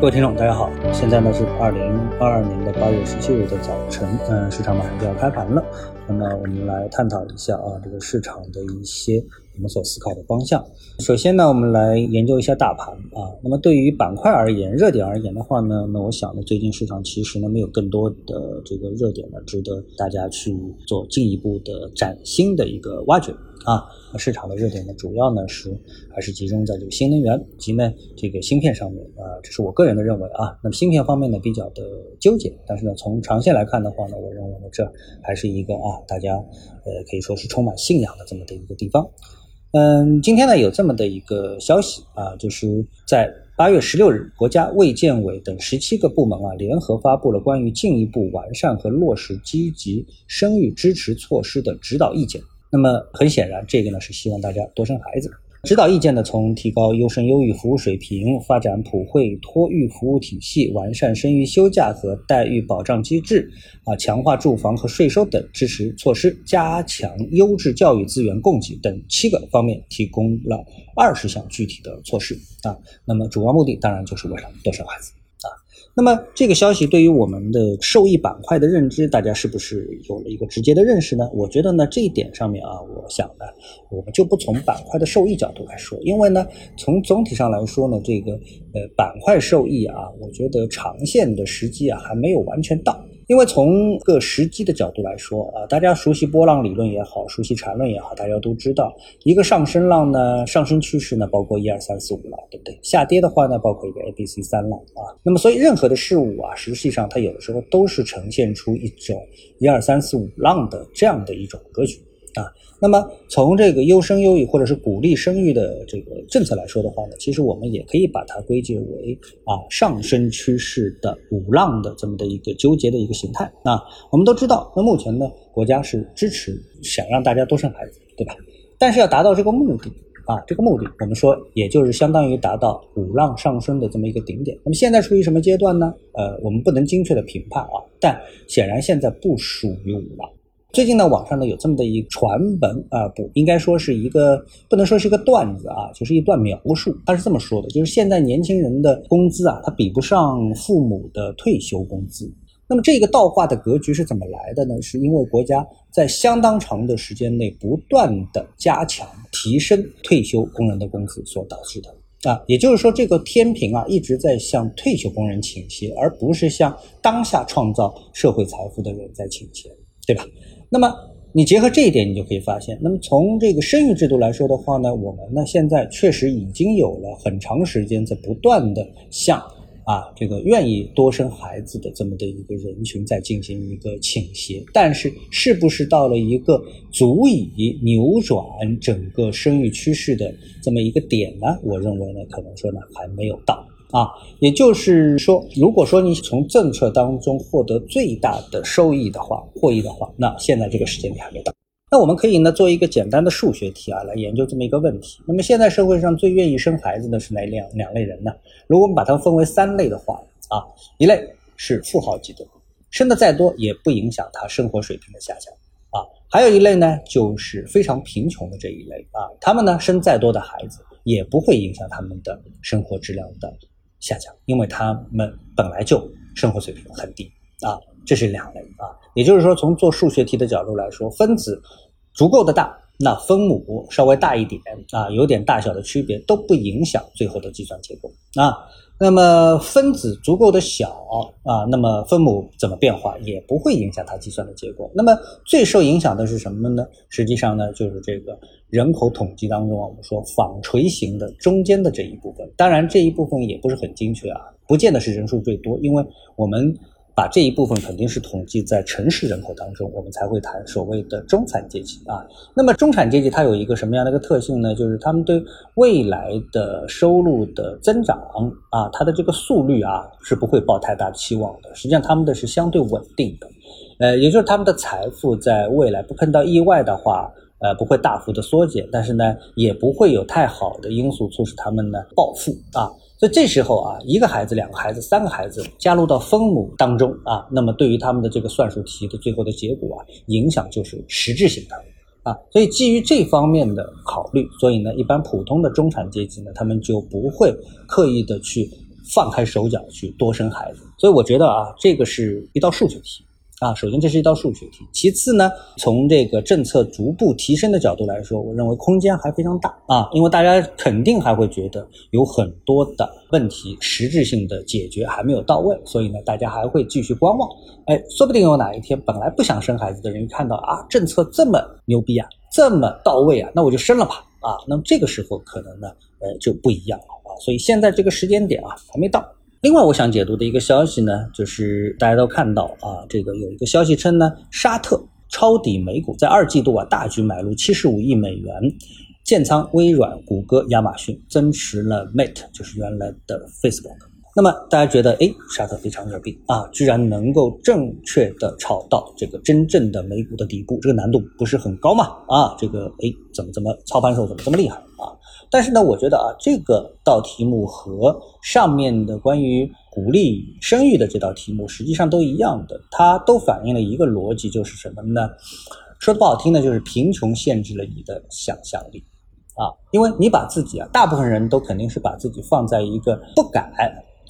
各位听众，大家好，现在呢是二零二二年的八月十七日的早晨，嗯，市场马上就要开盘了。那么我们来探讨一下啊，这个市场的一些我们所思考的方向。首先呢，我们来研究一下大盘啊。那么对于板块而言，热点而言的话呢，那我想呢，最近市场其实呢没有更多的这个热点呢，值得大家去做进一步的崭新的一个挖掘。啊，市场的热点呢，主要呢是还是集中在这个新能源及呢这个芯片上面啊，这是我个人的认为啊。那么芯片方面呢比较的纠结，但是呢从长线来看的话呢，我认为呢这还是一个啊大家呃可以说是充满信仰的这么的一个地方。嗯，今天呢有这么的一个消息啊，就是在八月十六日，国家卫健委等十七个部门啊联合发布了关于进一步完善和落实积极生育支持措施的指导意见。那么很显然，这个呢是希望大家多生孩子。指导意见呢，从提高优生优育服务水平、发展普惠托育服务体系、完善生育休假和待遇保障机制、啊强化住房和税收等支持措施、加强优质教育资源供给等七个方面，提供了二十项具体的措施啊。那么主要目的当然就是为了多生孩子。啊那么这个消息对于我们的受益板块的认知，大家是不是有了一个直接的认识呢？我觉得呢，这一点上面啊，我想呢，我们就不从板块的受益角度来说，因为呢，从总体上来说呢，这个呃板块受益啊，我觉得长线的时机啊还没有完全到。因为从个时机的角度来说啊，大家熟悉波浪理论也好，熟悉缠论也好，大家都知道，一个上升浪呢，上升趋势呢，包括一二三四五浪，对不对？下跌的话呢，包括一个 A、B、C 三浪啊。那么，所以任何的事物啊，实际上它有的时候都是呈现出一种一二三四五浪的这样的一种格局。啊，那么从这个优生优育或者是鼓励生育的这个政策来说的话呢，其实我们也可以把它归结为啊上升趋势的五浪的这么的一个纠结的一个形态啊。我们都知道，那目前呢，国家是支持想让大家多生孩子，对吧？但是要达到这个目的啊，这个目的我们说也就是相当于达到五浪上升的这么一个顶点。那么现在处于什么阶段呢？呃，我们不能精确的评判啊，但显然现在不属于五浪。最近呢，网上呢有这么的一传闻啊，不应该说是一个，不能说是一个段子啊，就是一段描述。他是这么说的，就是现在年轻人的工资啊，他比不上父母的退休工资。那么这个倒挂的格局是怎么来的呢？是因为国家在相当长的时间内不断的加强提升退休工人的工资所导致的啊。也就是说，这个天平啊一直在向退休工人倾斜，而不是向当下创造社会财富的人在倾斜，对吧？那么你结合这一点，你就可以发现，那么从这个生育制度来说的话呢，我们呢现在确实已经有了很长时间在不断的向啊这个愿意多生孩子的这么的一个人群在进行一个倾斜，但是是不是到了一个足以扭转整个生育趋势的这么一个点呢？我认为呢，可能说呢还没有到。啊，也就是说，如果说你从政策当中获得最大的收益的话，获益的话，那现在这个时间点还没到。那我们可以呢做一个简单的数学题啊，来研究这么一个问题。那么现在社会上最愿意生孩子的是哪两两类人呢？如果我们把它分为三类的话啊，一类是富豪级的，生的再多也不影响他生活水平的下降啊。还有一类呢，就是非常贫穷的这一类啊，他们呢生再多的孩子也不会影响他们的生活质量的。下降，因为他们本来就生活水平很低啊，这是两类啊。也就是说，从做数学题的角度来说，分子足够的大，那分母稍微大一点啊，有点大小的区别都不影响最后的计算结果啊。那么分子足够的小啊，那么分母怎么变化也不会影响它计算的结果。那么最受影响的是什么呢？实际上呢，就是这个人口统计当中啊，我们说纺锤形的中间的这一部分。当然这一部分也不是很精确啊，不见得是人数最多，因为我们。把这一部分肯定是统计在城市人口当中，我们才会谈所谓的中产阶级啊。那么中产阶级它有一个什么样的一个特性呢？就是他们对未来的收入的增长啊，它的这个速率啊是不会抱太大期望的。实际上他们的是相对稳定的，呃，也就是他们的财富在未来不碰到意外的话，呃，不会大幅的缩减，但是呢，也不会有太好的因素促使他们呢暴富啊。所以这时候啊，一个孩子、两个孩子、三个孩子加入到分母当中啊，那么对于他们的这个算术题的最后的结果啊，影响就是实质性的啊。所以基于这方面的考虑，所以呢，一般普通的中产阶级呢，他们就不会刻意的去放开手脚去多生孩子。所以我觉得啊，这个是一道数学题。啊，首先这是一道数学题，其次呢，从这个政策逐步提升的角度来说，我认为空间还非常大啊，因为大家肯定还会觉得有很多的问题实质性的解决还没有到位，所以呢，大家还会继续观望。哎，说不定有哪一天本来不想生孩子的人看到啊，政策这么牛逼啊，这么到位啊，那我就生了吧啊，那么这个时候可能呢，呃，就不一样了啊，所以现在这个时间点啊，还没到。另外，我想解读的一个消息呢，就是大家都看到啊，这个有一个消息称呢，沙特抄底美股，在二季度啊大举买入七十五亿美元，建仓微软、谷歌、亚马逊，增持了 Mate，就是原来的 Facebook。那么大家觉得，哎，沙特非常牛逼啊，居然能够正确的炒到这个真正的美股的底部，这个难度不是很高嘛？啊，这个哎，怎么怎么操盘手怎么这么厉害啊？但是呢，我觉得啊，这个道题目和上面的关于鼓励生育的这道题目实际上都一样的，它都反映了一个逻辑，就是什么呢？说的不好听呢，就是贫穷限制了你的想象力啊，因为你把自己啊，大部分人都肯定是把自己放在一个不敢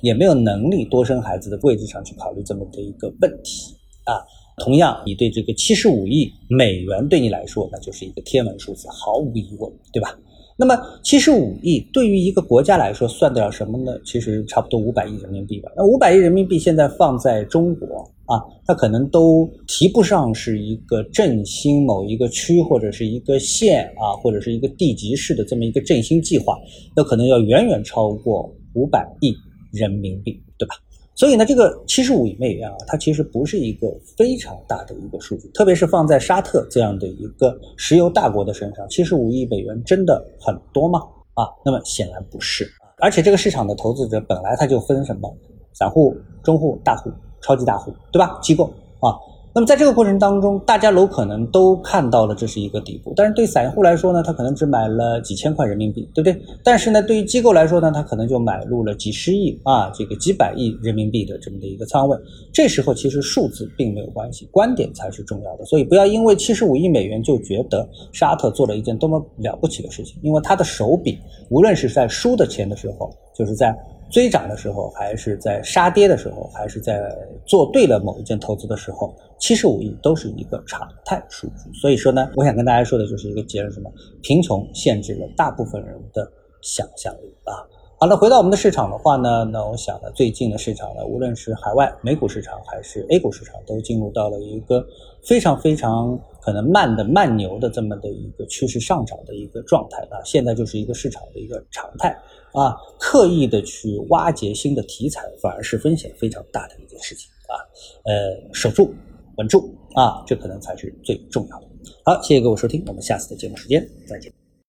也没有能力多生孩子的位置上去考虑这么的一个问题啊。同样，你对这个七十五亿美元对你来说，那就是一个天文数字，毫无疑问，对吧？那么七十五亿对于一个国家来说算得了什么呢？其实差不多五百亿人民币吧。那五百亿人民币现在放在中国啊，它可能都提不上是一个振兴某一个区或者是一个县啊，或者是一个地级市的这么一个振兴计划，那可能要远远超过五百亿人民币，对吧？所以呢，这个七十五亿美元啊，它其实不是一个非常大的一个数据，特别是放在沙特这样的一个石油大国的身上，七十五亿美元真的很多吗？啊，那么显然不是。而且这个市场的投资者本来它就分什么散户、中户、大户、超级大户，对吧？机构啊。那么在这个过程当中，大家有可能都看到了这是一个底部，但是对散户来说呢，他可能只买了几千块人民币，对不对？但是呢，对于机构来说呢，他可能就买入了几十亿啊，这个几百亿人民币的这么的一个仓位。这时候其实数字并没有关系，观点才是重要的。所以不要因为七十五亿美元就觉得沙特做了一件多么了不起的事情，因为他的手笔，无论是在输的钱的时候，就是在。追涨的时候，还是在杀跌的时候，还是在做对了某一件投资的时候，七十五亿都是一个常态数据。所以说呢，我想跟大家说的就是一个结论：什么？贫穷限制了大部分人的想象力啊。好了，回到我们的市场的话呢，那我想呢，最近的市场呢，无论是海外美股市场还是 A 股市场，都进入到了一个非常非常可能慢的慢牛的这么的一个趋势上涨的一个状态啊。现在就是一个市场的一个常态啊，刻意的去挖掘新的题材，反而是风险非常大的一件事情啊。呃，守住、稳住啊，这可能才是最重要的。好，谢谢各位收听，我们下次的节目时间再见。